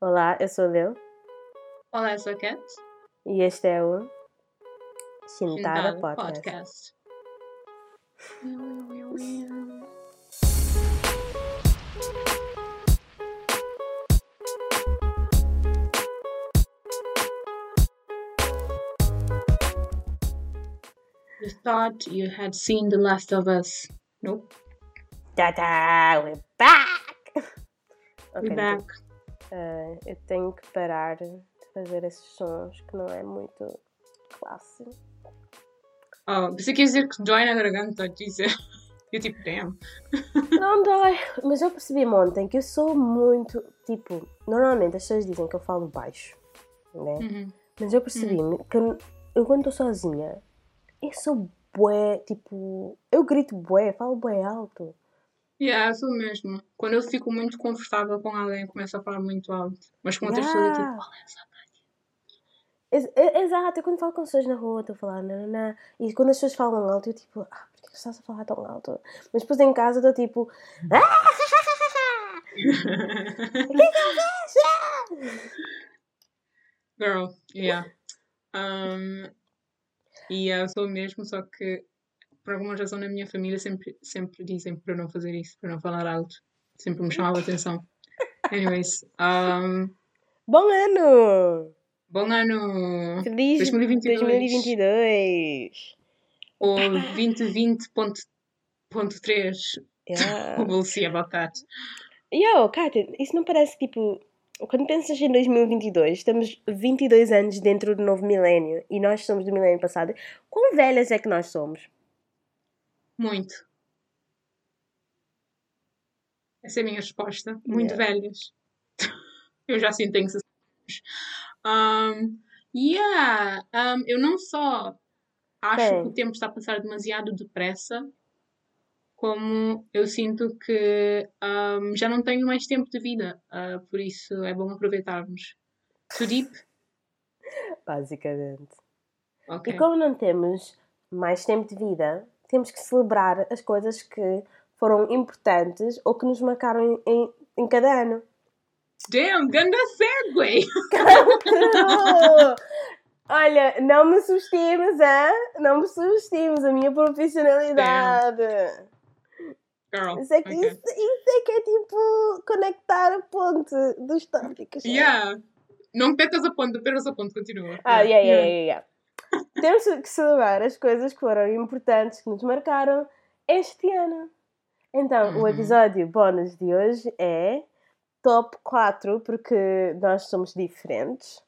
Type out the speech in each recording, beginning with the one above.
Olá, eu sou a Lil Olá, eu sou a Cat. e este é o Shintada Sentado Podcast. You thought you had seen The Last of Us. Nope. Tata, we're back! We're Ok, back. Eh, eu tenho que parar de fazer esses sons que não é muito classe. Oh, pensei que ia dizer que dói na garganta, dizer. Eu tipo, damn. Não dói, mas eu percebi ontem que eu sou muito, tipo, normalmente as pessoas dizem que eu falo baixo, né? Uhum. Mas eu percebi que eu, eu quando estou sozinha, eu sou bué, tipo, eu grito bué, falo bué alto. Yeah, sou mesmo. Quando eu fico muito confortável com alguém, começo a falar muito alto. Mas com outras pessoas, eu Yeah. tipo, olha essa e- Exato, eu quando falo com pessoas na rua estou a falar nananã, e quando as pessoas falam alto eu tipo, ah, porquê que estás a falar tão alto? Mas depois em casa estou tipo, ah, que é? Girl, yeah. Um, e eu sou mesmo, só que por alguma razão na minha família sempre, sempre dizem para não fazer isso, para não falar alto. Sempre me chamava a atenção. Anyways, um, Bom ano! bom ano! Feliz 2022. 2022! Ou 2020.3. Yeah. We'll see about that. Yo, Kátia, isso não parece tipo. Quando pensas em 2022, estamos 22 anos dentro do novo milénio e nós somos do milénio passado. Quão velhas é que nós somos? Muito. Essa é a minha resposta. Muito Yeah. velhas. Eu já sim tenho 60 anos. Um, yeah. Um, eu não só acho Bem. que o tempo está a passar demasiado depressa, como eu sinto que um, já não tenho mais tempo de vida. Uh, por isso é bom aproveitarmos. Too deep? Basicamente. Ok. E como não temos mais tempo de vida, temos que celebrar as coisas que foram importantes ou que nos marcaram em, em, cada ano. Damn, ganda segue! Olha, não me subestimes, hein? Não me subestimes a minha profissionalidade. Girl. Isso é, que, ok. isso, isso é que é tipo conectar a ponte dos tópicos. Yeah. Não percas a ponta, percas a ponta, continua. Ah, yeah, yeah, yeah, yeah. Temos que celebrar as coisas que foram importantes, que nos marcaram este ano. Então, o Uhum. episódio bónus de hoje é top 4, porque nós somos diferentes.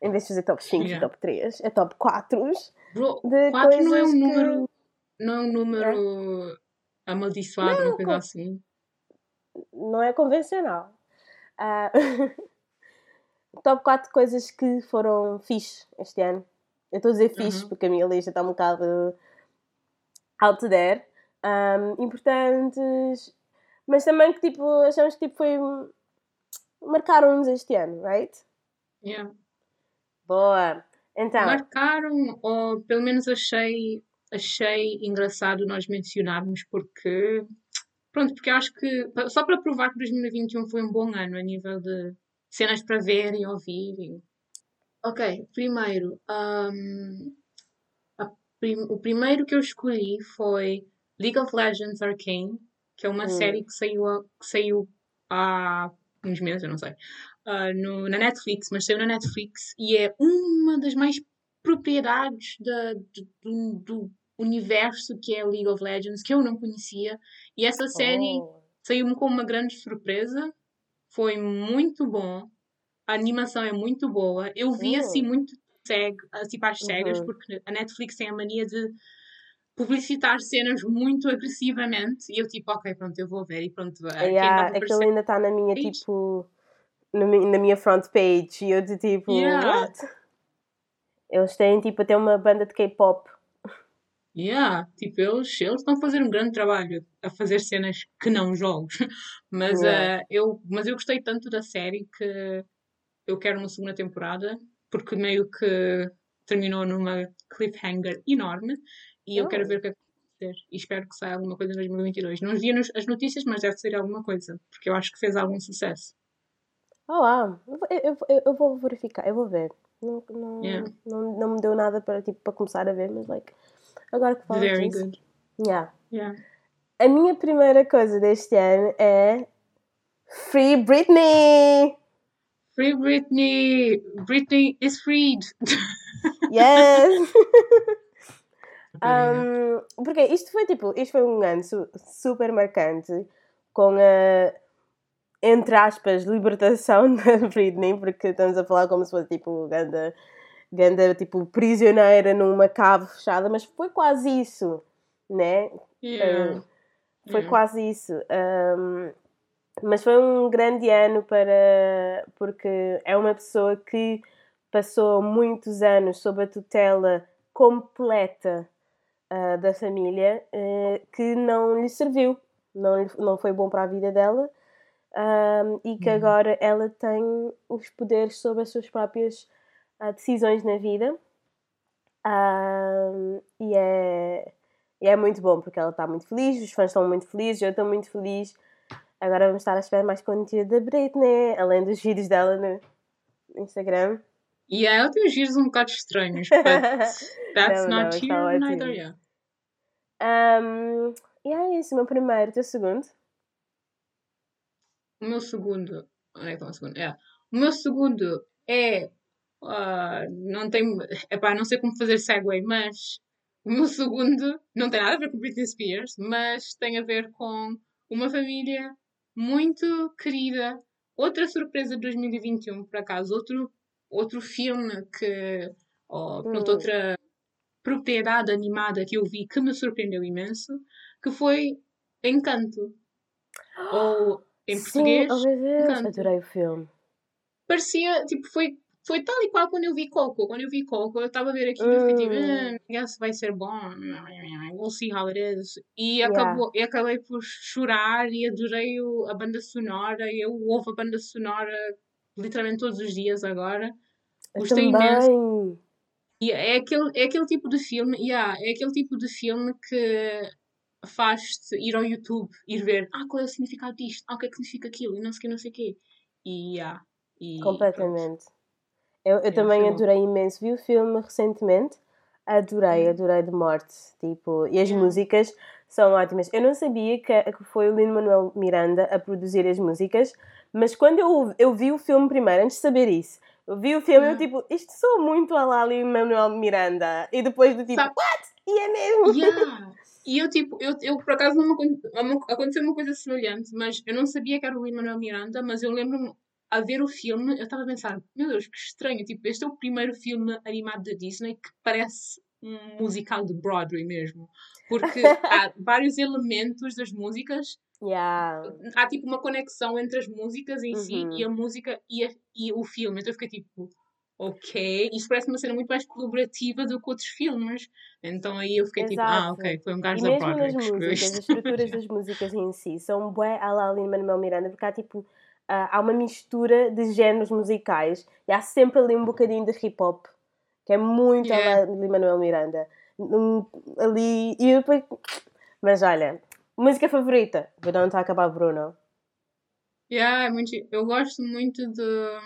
Em vez de fazer top 5 e Yeah. top 3, é top 4. Bro, de 4 não é um coisas que- número. Não é um número amaldiçoado, Não, uma coisa co- assim. Não é convencional. Ah, top 4 coisas que foram fixe este ano. Eu estou a dizer fixe Uhum. porque a minha lista está um bocado out there. Um, importantes, mas também que tipo, achamos que tipo, foi. marcaram-nos este ano, right? Yeah. Boa! Então, Marcaram, ou pelo menos achei, achei engraçado nós mencionarmos, porque. Pronto, porque acho que. Só para provar que 2021 foi um bom ano a nível de cenas para ver e ouvir. e- Ok, primeiro. a prim- o primeiro que eu escolhi foi League of Legends Arcane, que é uma Hum. série que saiu, a- que saiu há uns meses, eu não sei, ah, no- na Netflix, mas saiu na Netflix e é uma das mais propriedades da- do, do- do universo que é League of Legends, que eu não conhecia. E essa série oh, saiu-me com uma grande surpresa. Foi muito bom. A animação é muito boa. Eu vi Hum. assim muito cego, assim para as cegas, Uhum. porque a Netflix tem a mania de publicitar cenas muito agressivamente. E eu tipo, ok, pronto, eu vou ver. E pronto, yeah, aquilo ainda está na minha tipo. Na, na minha front page e eu de tipo. Yeah. What? Eles têm tipo até uma banda de K-pop. Yeah, tipo, eles, eles estão a fazer um grande trabalho a fazer cenas que não jogos. Mas, Yeah. eh, eu, mas eu gostei tanto da série que eu quero uma segunda temporada, porque meio que terminou numa cliffhanger enorme e eu quero Oh. ver o que é acontecer. E espero que saia alguma coisa em 2022. Não vi as notícias, mas deve ser alguma coisa, porque eu acho que fez algum sucesso. Oh, uau. Eu, eu, eu, eu vou verificar, eu vou ver. Não, não, Yeah. não, não me deu nada para, tipo, para começar a ver, mas like, agora que falas Very disso. good. Yeah. Yeah. A minha primeira coisa deste ano é Free Britney! Free Britney! Britney is freed! Yes! Um, porque isto foi tipo, isto foi um ano su- super marcante com a entre aspas libertação da Britney, porque estamos a falar como se fosse tipo ganda, ganda tipo prisioneira numa cave fechada, mas foi quase isso, né? yeah. Foi Yeah. quase isso. Um, mas foi um grande ano para porque é uma pessoa que passou muitos anos sob a tutela completa ah, da família eh, que não lhe serviu, não, não foi bom para a vida dela um, e que Uhum. agora ela tem os poderes sobre as suas próprias ah, decisões na vida. Um, e, é, e é muito bom porque ela está muito feliz, os fãs estão muito felizes, eu estou muito feliz. Agora vamos estar a esperar mais conteúdo da Britney, além dos vídeos dela no Instagram. E ela tem uns giros um bocado estranhos, but that's Não, não, not está here neither, yeah. Um, e é isso, o meu primeiro, o teu segundo. O meu segundo. Onde é que está o segundo? É. O meu segundo é. ah, não tem. Epá, não sei como fazer segue, mas. O meu segundo não tem nada a ver com Britney Spears, mas tem a ver com uma família muito querida. Outra surpresa de 2021, por acaso. Outro, outro filme que. Ou, pronto, Hum. outra propriedade animada que eu vi que me surpreendeu imenso, que foi Encanto. Ou, em Sim, português, oh Encanto. adorei o filme. parecia, tipo, foi, foi tal e qual quando eu vi Coco. Quando eu vi Coco, eu estava a ver aquilo e fiquei tipo, ah, yes, vai ser bom, we'll see how it is. E, Yeah. acabou, e acabei por chorar e adorei o- a banda sonora. e Eu ouvo a banda sonora literalmente todos os dias agora. Gostei imenso. E é aquele, é aquele tipo de filme, yeah, é aquele tipo de filme que faz-te ir ao YouTube, ir ver, ah, qual é o significado disto? Ah, o que é que significa aquilo? E não sei o que, não sei o quê. E, yeah, e pronto. Eu, eu também adorei imenso. Vi o filme recentemente. Adorei, Hum. adorei de morte. Tipo, e as músicas são ótimas. Eu não sabia que, que foi o Lin-Manuel Miranda a produzir as músicas, mas quando eu, eu vi o filme primeiro, antes de saber isso, eu vi o filme e eu tipo, isto soa muito a lá Lin-Manuel Miranda. E depois do tipo, Sabe- what? E é mesmo? Yeah. E eu, tipo, eu, eu por acaso não me aconteceu uma coisa semelhante, mas eu não sabia que era o Lin-Manuel Miranda, mas eu lembro-me, a ver o filme, eu estava a pensar, meu Deus, que estranho, tipo, este é o primeiro filme animado da Disney que parece um musical de Broadway mesmo. Porque há vários elementos das músicas, Yeah. há tipo uma conexão entre as músicas em si Uhum. e a música e, a- e o filme. Então eu fiquei tipo, ok, isto parece uma cena muito mais colaborativa do que outros filmes. Então aí eu fiquei tipo, ah, Exato. ok, foi um gajo da mesmo Broadway que escreveu músicas, as estruturas das músicas em si são bué a la Lin-Manuel Miranda, porque há tipo, ah, há uma mistura de géneros musicais e há sempre ali um bocadinho de hip-hop, que é muito a Yeah. la Lin-Manuel Miranda. Um, ali, e depois... Mas olha, música favorita? We don't talk about Bruno. Yeah, é muito, eu gosto muito de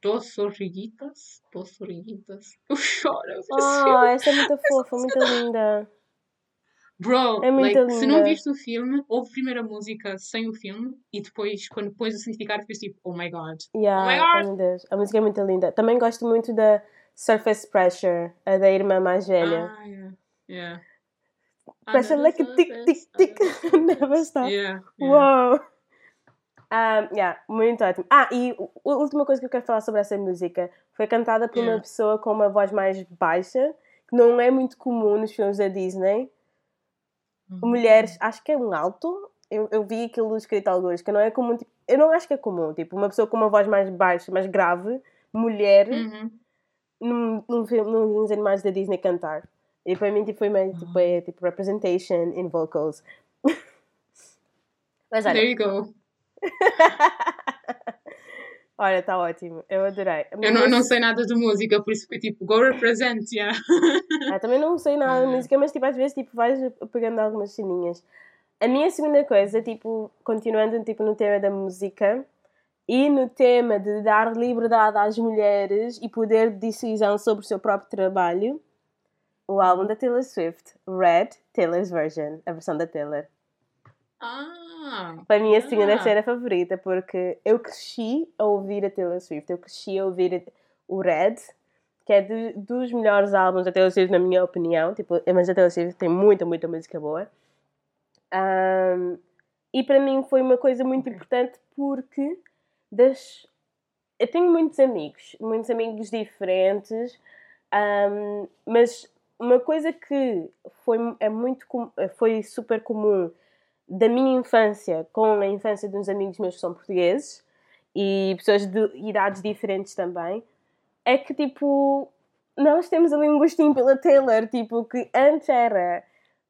Dos Origuitas. Dos Origuitas. Eu choro. eu Oh, filme. essa é muito fofa, muito linda. Bro, É like, se não viste o filme, ouve primeiro a música sem o filme e depois, quando pões o significado, ficas tipo, oh my god. Yeah, Oh my oh God. meu Deus, a música é muito linda. Também gosto muito da Surface Pressure, a da irmã mais velha. Ah, yeah. Yeah. Pressure like a tick, tick, tick. Never stop. Yeah, yeah. Uou! Um, yeah, muito ótimo. Ah, e a última coisa que eu quero falar sobre essa música foi cantada por uma Yeah. pessoa com uma voz mais baixa, que não é muito comum nos filmes da Disney. Uhum. Mulheres, acho que é um alto. Eu, eu vi aquilo escrito alguns, que não é comum. Tipo, eu não acho que é comum. Tipo, uma pessoa com uma voz mais baixa, mais grave, mulher, Uhum. num, num filme, nos animais da Disney cantar. E para mim tipo, foi meio tipo, é, tipo representation in vocals. Mas olha, There you go. olha, está ótimo. Eu adorei. Eu não, não sei nada de música, por isso fiquei tipo, go represent, yeah. Ah, também não sei nada de Uhum. música, mas tipo, às vezes tipo, vais pegando algumas ceninhas. A minha segunda coisa, tipo, continuando tipo, no tema da música, E no tema de dar liberdade às mulheres e poder de decisão sobre o seu próprio trabalho, o álbum da Taylor Swift, Red, Taylor's Version, a versão da Taylor. Ah! Para mim, assim, ah. deve ser a favorita, porque eu cresci a ouvir a Taylor Swift, eu cresci a ouvir o Red, que é de, dos melhores álbuns da Taylor Swift, na minha opinião. Tipo, mas a Taylor Swift tem muita, muita música boa. Um, e para mim foi uma coisa muito importante porque das... eu tenho muitos amigos, muitos amigos diferentes, um, mas uma coisa que foi, é muito, foi super comum da minha infância com a infância de uns amigos meus que são portugueses e pessoas de idades diferentes também, é que tipo, nós temos ali um gostinho pela Taylor, tipo, que antes era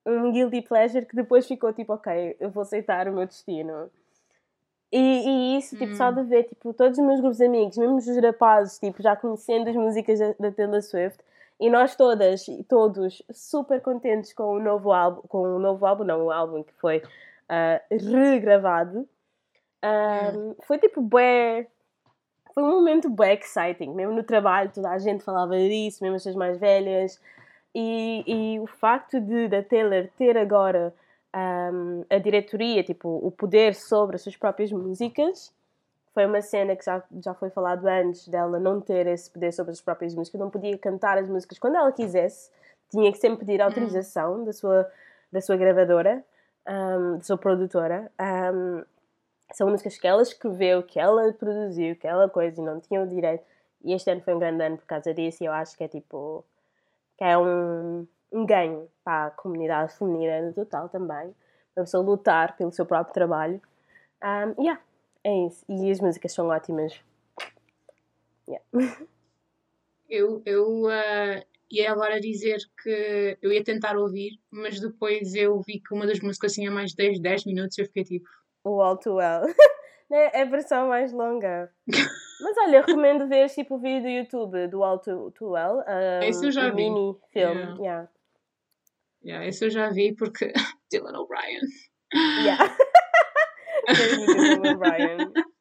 um guilty pleasure que depois ficou tipo, ok, eu vou aceitar o meu destino. E, e isso, tipo, hum. só de ver, tipo, todos os meus grupos de amigos, mesmo os rapazes, tipo, já conhecendo as músicas da, da Taylor Swift, e nós todas e todos super contentes com o novo álbum, com o novo álbum, não, o álbum que foi uh, regravado. Um, foi tipo bué, foi um momento bué exciting, mesmo no trabalho toda a gente falava disso, mesmo as pessoas mais velhas. E, e o facto de da Taylor ter agora um, a diretoria, tipo, o poder sobre as suas próprias músicas, foi uma cena que já, já foi falado antes dela não ter esse poder sobre as próprias músicas, não podia cantar as músicas quando ela quisesse, tinha que sempre pedir autorização da sua, da sua gravadora, um, da sua produtora. Um, são músicas que ela escreveu, que ela produziu, que ela coisa e não tinha o direito. E este ano foi um grande ano por causa disso e eu acho que é tipo. que é um, um ganho para a comunidade feminina no total também. Para a pessoa lutar pelo seu próprio trabalho. Um, yeah, é isso. E as músicas são ótimas. Yeah. Eu, eu uh, ia agora dizer que eu ia tentar ouvir, mas depois eu vi que uma das músicas tinha mais de 10, 10 minutos e eu fiquei tipo. O All Too Well. é a versão mais longa. Mas olha, recomendo ver tipo o vídeo do YouTube do All Too, too Well. Um, esse eu já vi. mini filme. Yeah. Yeah. yeah. esse eu já vi porque Dylan O'Brien. Yeah. Brian.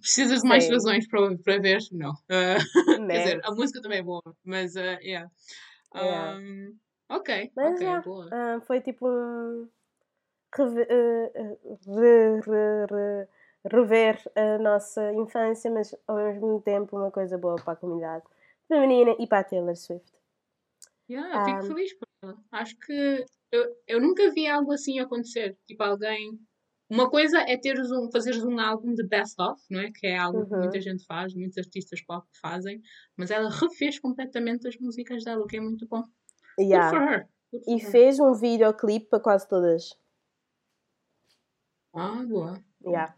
Precisas de mais Sim. razões para, para ver? Não. Uh, quer dizer, a música também é boa, mas uh, yeah. yeah. Um, ok, mas, ok, yeah, boa. Uh, foi tipo. Rever, re, re, re, rever a nossa infância, mas ao mesmo tempo uma coisa boa para a comunidade feminina e para a Taylor Swift. Yeah, fico um, feliz por ela. Acho que eu, eu nunca vi algo assim acontecer. Tipo, alguém uma coisa é teres um, fazeres um álbum de best-of, não é? Que é algo uhum. que muita gente faz, muitos artistas pop fazem, mas ela refez completamente as músicas dela, o que é muito bom. Yeah. Good for her. Good for e her. fez um videoclipe para quase todas. Ah, boa. Yeah.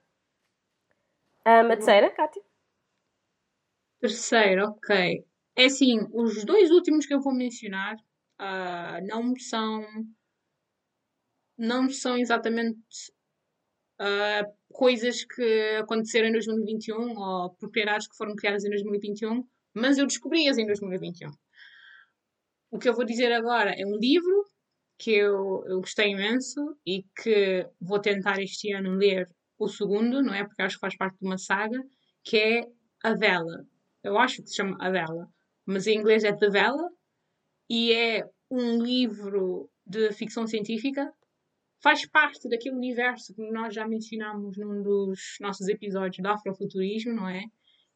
Um, a terceira, Kátia? Terceira, ok. É assim, os dois últimos que eu vou mencionar uh, não são não são exatamente uh, coisas que aconteceram em 2021 ou propriedades que foram criadas em 2021, mas eu descobri-as em 2021. O que eu vou dizer agora é um livro que eu, eu gostei imenso e que vou tentar este ano ler o segundo, não é? Porque acho que faz parte de uma saga, que é A Vela. Eu acho que se chama A Vela, mas em inglês é The Vela e é um livro de ficção científica faz parte daquele universo que nós já mencionámos num dos nossos episódios do Afrofuturismo, não é?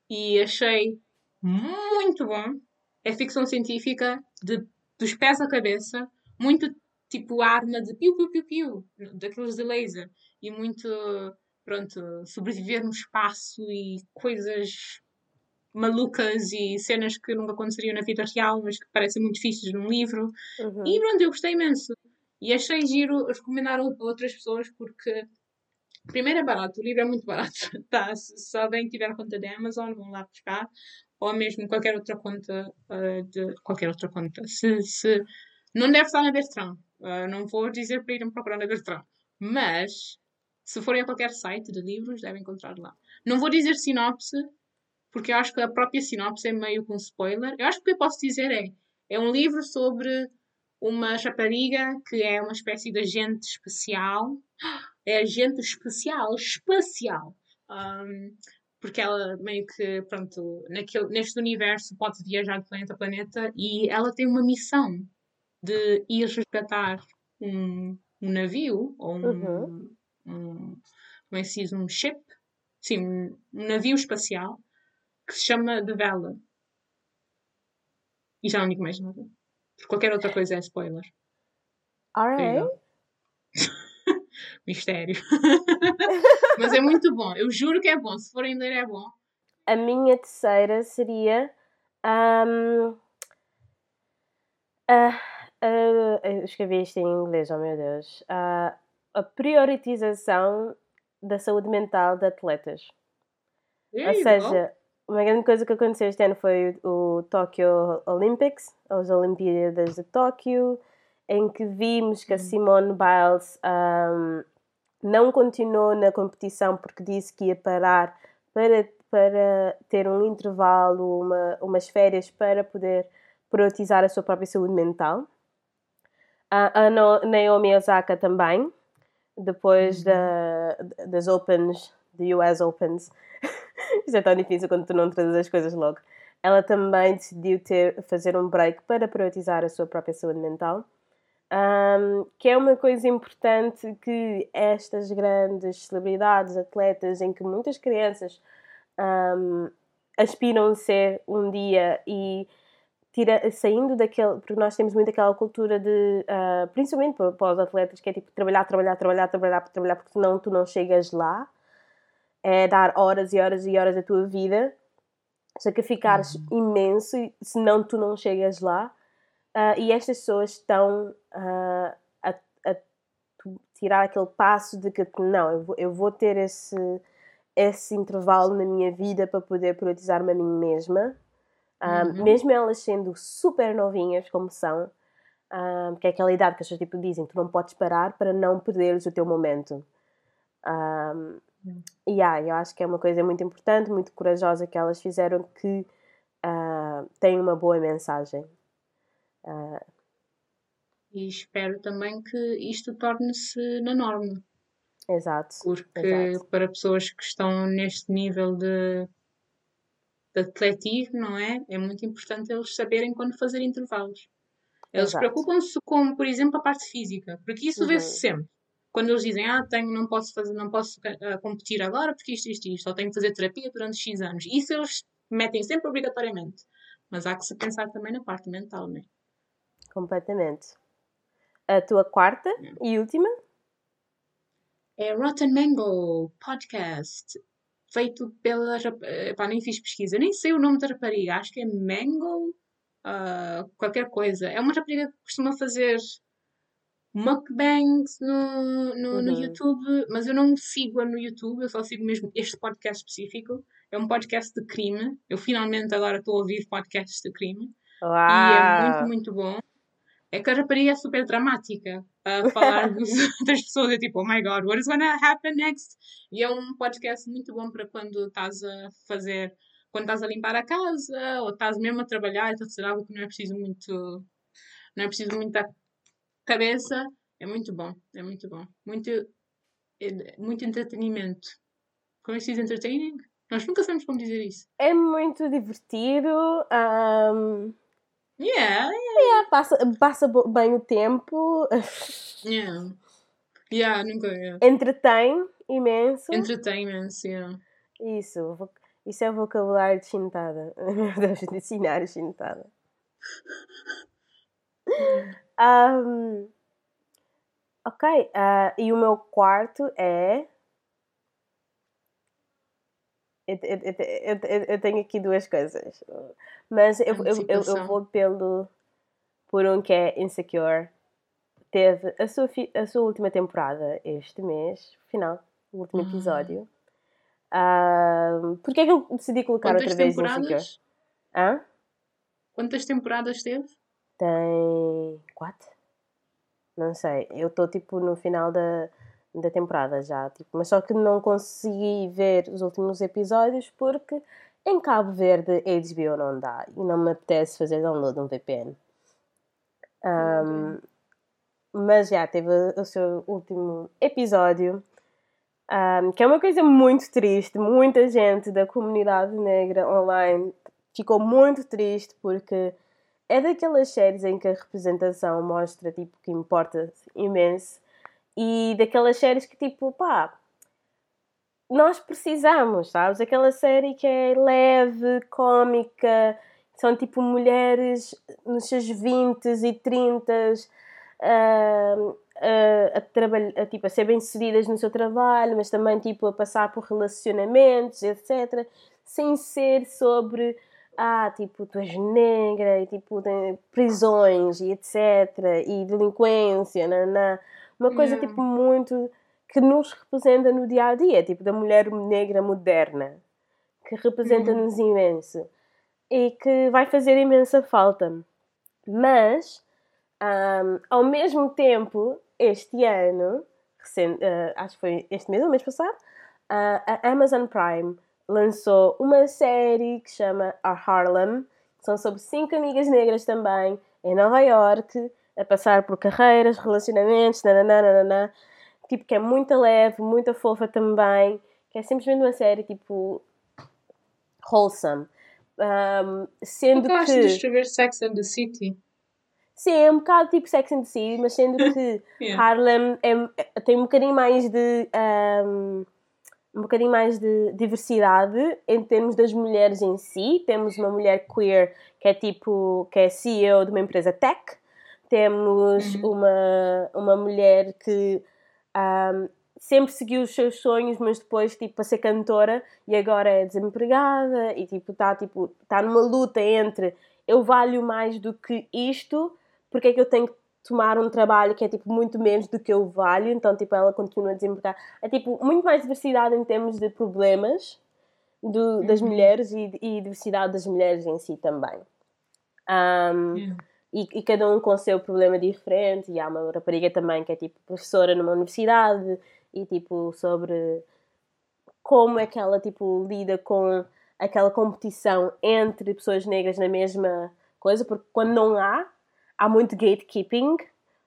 E achei muito bom. É ficção científica de, dos pés à cabeça, muito tipo arma de piu piu piu piu, daqueles de laser, e muito, pronto, sobreviver no espaço e coisas malucas e cenas que nunca aconteceriam na vida real, mas que parecem muito difíceis num livro. Uhum. E pronto, eu gostei imenso. E achei giro recomendar a outras pessoas porque, primeiro, é barato, o livro é muito barato. Tá? Se, se alguém tiver conta da Amazon, vão lá buscar, ou mesmo qualquer outra conta uh, de qualquer outra conta. Se, se, não deve estar na Bertrand, uh, não vou dizer para irem procurar na Bertrand, mas se forem a qualquer site de livros, devem encontrar lá. Não vou dizer sinopse, porque eu acho que a própria sinopse é meio com spoiler. Eu acho que o que eu posso dizer é: é um livro sobre uma rapariga que é uma espécie de agente especial. É agente especial, espacial. Um, porque ela meio que, pronto, naquele, neste universo pode viajar de planeta a planeta e ela tem uma missão de ir resgatar um, um navio ou um, Uhum. um, como é que se diz, um ship, sim, um, um navio espacial que se chama The Vela. E já não digo mais nada. Porque qualquer outra coisa é spoiler. Alright. Mistério. Mas é muito bom. Eu juro que é bom. Se forem ler, é bom. A minha terceira seria. ahm, a- a- eu escrevi isto em inglês, oh meu Deus. Ah, a prioritização da saúde mental de atletas. There Ou seja, uma grande coisa que aconteceu este ano foi o, o Tokyo Olympics, as Olimpíadas de Tóquio, em que vimos que a Uhum. Simone Biles ahm, não continuou na competição porque disse que ia parar para, para ter um intervalo, uma, umas férias para poder priorizar a sua própria saúde mental. A, a Naomi Osaka também, depois Uhum. da, das Opens, de US Opens. Isto é tão difícil quando tu não trazes as coisas logo. Ela também decidiu ter, fazer um break para priorizar a sua própria saúde mental. Um, que é uma coisa importante que estas grandes celebridades, atletas, em que muitas crianças um, aspiram a ser um dia e tira, saindo daquele, porque nós temos muito aquela cultura de, ah, principalmente para, para os atletas, que é tipo trabalhar, trabalhar, trabalhar, trabalhar, trabalhar, porque senão tu não chegas lá, é dar horas e horas e horas da tua vida, sacrificares imenso, e senão tu não chegas lá, Ah, e estas pessoas estão ah, a, a tirar aquele passo de que não, eu vou, eu vou ter esse, esse intervalo na minha vida para poder priorizar-me a mim mesma. Ah, Uhum. Mesmo elas sendo super novinhas, como são, ah, porque é aquela idade que as pessoas tipo, dizem tu não podes parar para não perderes o teu momento. Ah, e ah, eu acho que é uma coisa muito importante, muito corajosa que elas fizeram que ah, tem uma boa mensagem. Ah, E espero também que isto torne-se na norma. exato. Porque Exato. para pessoas que estão neste nível de, de atletismo, não é? É muito importante eles saberem quando fazer intervalos. Eles preocupam-se com, por exemplo, a parte física, porque isso vê-se Uhum. sempre. Quando eles dizem, ah, tenho, não posso fazer, não posso ah, competir agora porque isto, isto, isto, ou tenho que fazer terapia durante X anos. Isso eles metem sempre obrigatoriamente. Mas há que se pensar também na parte mental, não é? Completamente. A tua quarta e última? É Rotten Mango Podcast, feito pela. eh, Pá, nem fiz pesquisa, nem sei o nome da rapariga, acho que é Mango, ah, qualquer coisa. É uma rapariga que costuma fazer mukbangs no, no, no Uhum. YouTube, mas eu não sigo-a no YouTube, eu só sigo mesmo este podcast específico. É um podcast de crime. Eu finalmente agora estou a ouvir podcasts de crime. E é muito, Uau! muito bom. É que a rapariga é super dramática a falar dos, das pessoas. É tipo, oh my god, what is gonna happen next? E é um podcast muito bom para quando estás a fazer, quando estás a limpar a casa ou estás mesmo a trabalhar e estás a fazer algo que não é preciso muito, não é preciso muita cabeça. É muito bom, é muito bom. Muito, é- muito entretenimento. Como é que se diz entertaining? Nós nunca sabemos como dizer isso. É muito divertido. ahm, Yeah, yeah, passa, passa bo- bem o tempo. yeah. Yeah, nunca. Yeah. Entretém imenso. Entertainment, yeah. Isso. Isso é o vocabulário de chintada. Meu Deus, dicionário chintada. Ahm, ok. ah, e o meu quarto é. Eu, eu- eu- eu- tenho aqui duas coisas. Mas eu, eu, vou pelo. Por um que é Insecure. Teve a sua, a sua última temporada este mês, final, o último Ah. episódio. Ahm, Porquê é que eu decidi colocar Quantas outra vez Insecure? Hã? Quantas temporadas teve? Tem quatro? Não sei. Eu estou tipo no final da, da temporada já. Tipo, mas só que não consegui ver os últimos episódios porque em Cabo Verde HBO não dá e não me apetece fazer download um VPN. Ahm, mas já teve o seu último episódio Um, que é uma coisa muito triste. Muita gente da comunidade negra online ficou muito triste porque é daquelas séries em que a representação mostra tipo que importa imenso e daquelas séries que tipo pá nós precisamos, sabes? Aquela série que é leve, cómica, são tipo mulheres nos seus 20 e 30 uh, a, a, a, tipo, a ser bem-sucedidas no seu trabalho, mas também tipo, a passar por relacionamentos, etc. Sem ser sobre, ah, tipo, tu és negra e tipo, prisões e etc. E delinquência, nanã. uma coisa tipo muito que nos representa no dia a dia, tipo da mulher negra moderna, que representa-nos uhum. imenso e que vai fazer imensa falta. Mas, um, ao mesmo tempo, este ano, recente, uh, acho que foi este mês ou mês passado, uh, a Amazon Prime lançou uma série que chama A Harlem, que são sobre cinco amigas negras também, em Nova York, a passar por carreiras, relacionamentos, nananana, tipo, que é muito leve, muito fofa também, que é simplesmente uma série, tipo, wholesome. Um, sendo eu que... de escrever Sex and the City. Sim, é um bocado tipo Sex and the City, mas sendo que yeah. Harlem é, tem um bocadinho mais de um, um bocadinho mais de diversidade em termos das mulheres em si. Temos uma mulher queer que é tipo que é CEO de uma empresa tech. Temos uhum. uma, uma mulher que um, sempre seguiu os seus sonhos, mas depois, tipo, para ser cantora e agora é desempregada e, tipo, está tipo, tá numa luta entre eu valho mais do que isto, porque é que eu tenho que tomar um trabalho que é, tipo, muito menos do que eu valho, então, tipo, ela continua desempregada. É, tipo, muito mais diversidade em termos de problemas do, das uhum. mulheres e, e, diversidade das mulheres em si também. Um, yeah. E, e, cada um com o seu problema diferente. E há uma rapariga também que é tipo professora numa universidade e tipo sobre como é que ela tipo lida com aquela competição entre pessoas negras na mesma coisa, porque quando não há, há muito gatekeeping,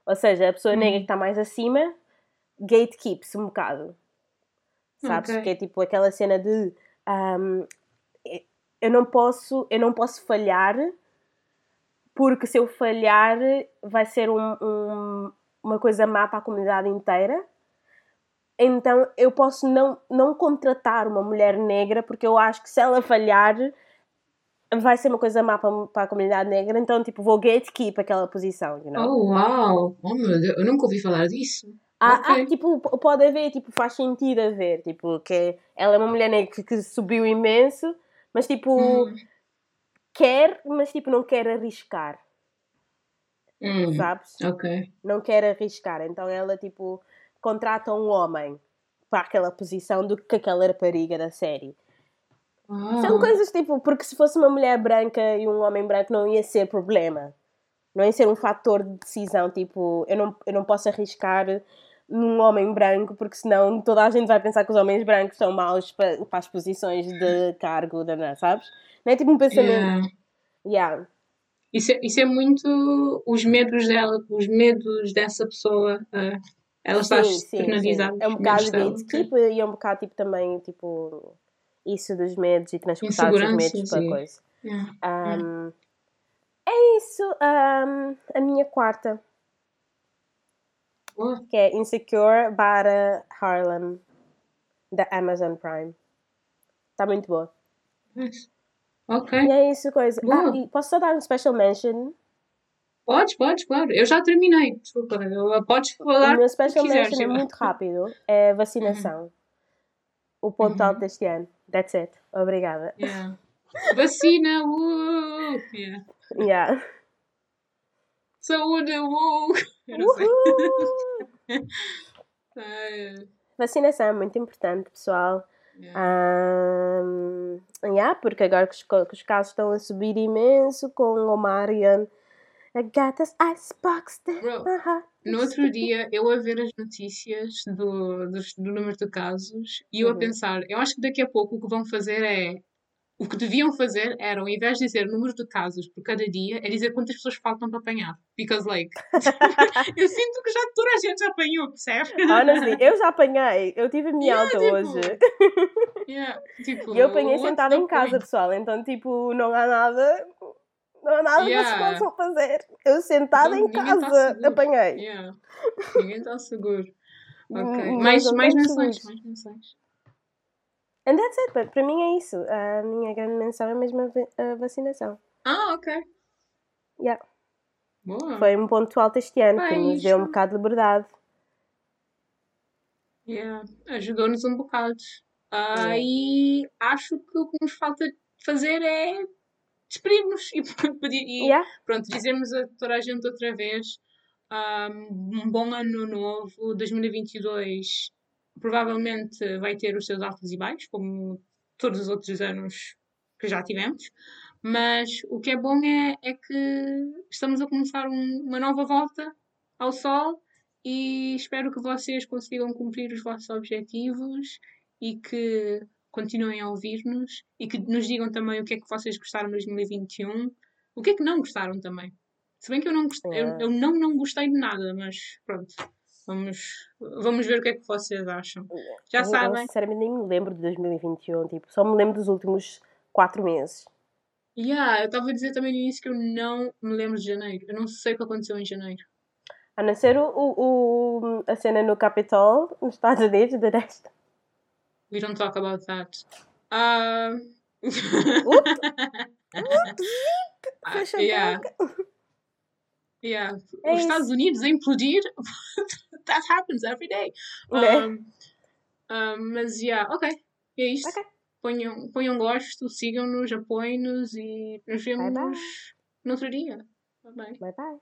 ou seja, a pessoa negra que está mais acima gatekeeps um bocado, sabes? Okay. Que é tipo aquela cena de um, eu não posso, eu não posso falhar porque se eu falhar vai ser um, um, uma coisa má para a comunidade inteira então eu posso não, não contratar uma mulher negra porque eu acho que se ela falhar vai ser uma coisa má para, para a comunidade negra, então tipo vou gatekeep aquela posição, you know? Oh, uau! Oh, meu Deus, eu nunca ouvi falar disso. Há, okay. há, tipo, pode haver, tipo, faz sentido haver, tipo, que ela é uma mulher negra que, que subiu imenso, mas tipo, hum. quer, mas tipo, não quer arriscar. Hum. Sabes? Ok. Não quer arriscar, então ela, tipo, contrata um homem para aquela posição do que aquela rapariga da série. Ah. São coisas tipo, porque se fosse uma mulher branca e um homem branco não ia ser problema. Não ia ser um fator de decisão, tipo, eu não, eu não posso arriscar num homem branco, porque senão toda a gente vai pensar que os homens brancos são maus para, para as posições de cargo, sabes? Não é tipo um pensamento. Yeah. yeah. Isso, é, isso é muito os medos dela, os medos dessa pessoa. Uh, ela está externalizada. É um bocado de gatekeep okay. e é um bocado tipo, também tipo, isso dos medos e transportar os medos para coisa. Yeah. Um, yeah. É isso. Um, a minha quarta. Oh. Que é Insecure para Harlem, da Amazon Prime. Está muito boa. Nice. Ok. E é isso, coisa. Ah, e posso só dar um special mention? Pode, pode, claro. Eu já terminei, desculpa. Podes falar. O meu special mention é muito rápido. É vacinação. Uhum. O ponto alto uhum. deste ano. That's it. Obrigada. Yeah. Vacina, uh! Yeah. yeah. Saúde, uh! Vacinação é muito importante, pessoal. Yeah. Um, yeah, porque agora que os, que os, casos estão a subir imenso com o Marian. I got this icebox. Bro, no outro dia eu a ver as notícias do, do, do número de casos e eu uhum. a pensar, eu acho que daqui a pouco o que vão fazer é o que deviam fazer era, ao invés de dizer número de casos por cada dia, é dizer quantas pessoas faltam para apanhar. Because, like, eu sinto que já toda a gente já apanhou, percebe? Honestly, eu já apanhei. Eu tive a minha Yeah, alta tipo, hoje. Yeah, tipo, eu apanhei sentada em casa, point? pessoal. Então, tipo, não há nada. Não há nada que Yeah. vocês possam fazer. Eu sentada Então, em tá casa, seguro. apanhei. Yeah. Ninguém está seguro. Ok. Hum, Mais, não mais estamos menções, mais menções. And that's it, but para mim é isso. A minha grande menção é mesmo a, va- a vacinação. Ah, ok. Yeah. Boa. Foi um ponto alto este ano, que Bem, nos deu um bocado de liberdade. Yeah. Ajudou-nos um bocado. Ah, Yeah. E acho que o que nos falta fazer é despedir-nos e, pedir, e Yeah. pronto, dizermos a toda a gente outra vez ah, um bom ano novo, 2022 provavelmente vai ter os seus altos e baixos, como todos os outros anos que já tivemos, mas o que é bom é, é que estamos a começar um- uma nova volta ao sol e espero que vocês consigam cumprir os vossos objetivos e que continuem a ouvir-nos e que nos digam também o que é que vocês gostaram de 2021, o que é que não gostaram também. Se bem que eu não gostei, eu, Yeah. eu não, não gostei de nada, mas pronto, vamos, vamos ver o que é que vocês acham. Já Eu, sabem. sinceramente, nem me lembro de 2021. Tipo, só me lembro dos últimos quatro meses. Yeah, eu estava a dizer também no início que eu não me lembro de janeiro. Eu não sei o que aconteceu em janeiro. A não ser o, o- o- a cena no Capitol, nos Estados Unidos, de resto. We don't talk about that. Ah, Ah, Fecha a yeah, yeah. É Os Estados Unidos a implodir, that happens every day. Né? Um, um, mas, yeah, ok. É isto. Ok. Ponham, ponham gosto, sigam-nos, apoiem-nos e nos vemos bye. no outro dia. Bye bye. Bye bye.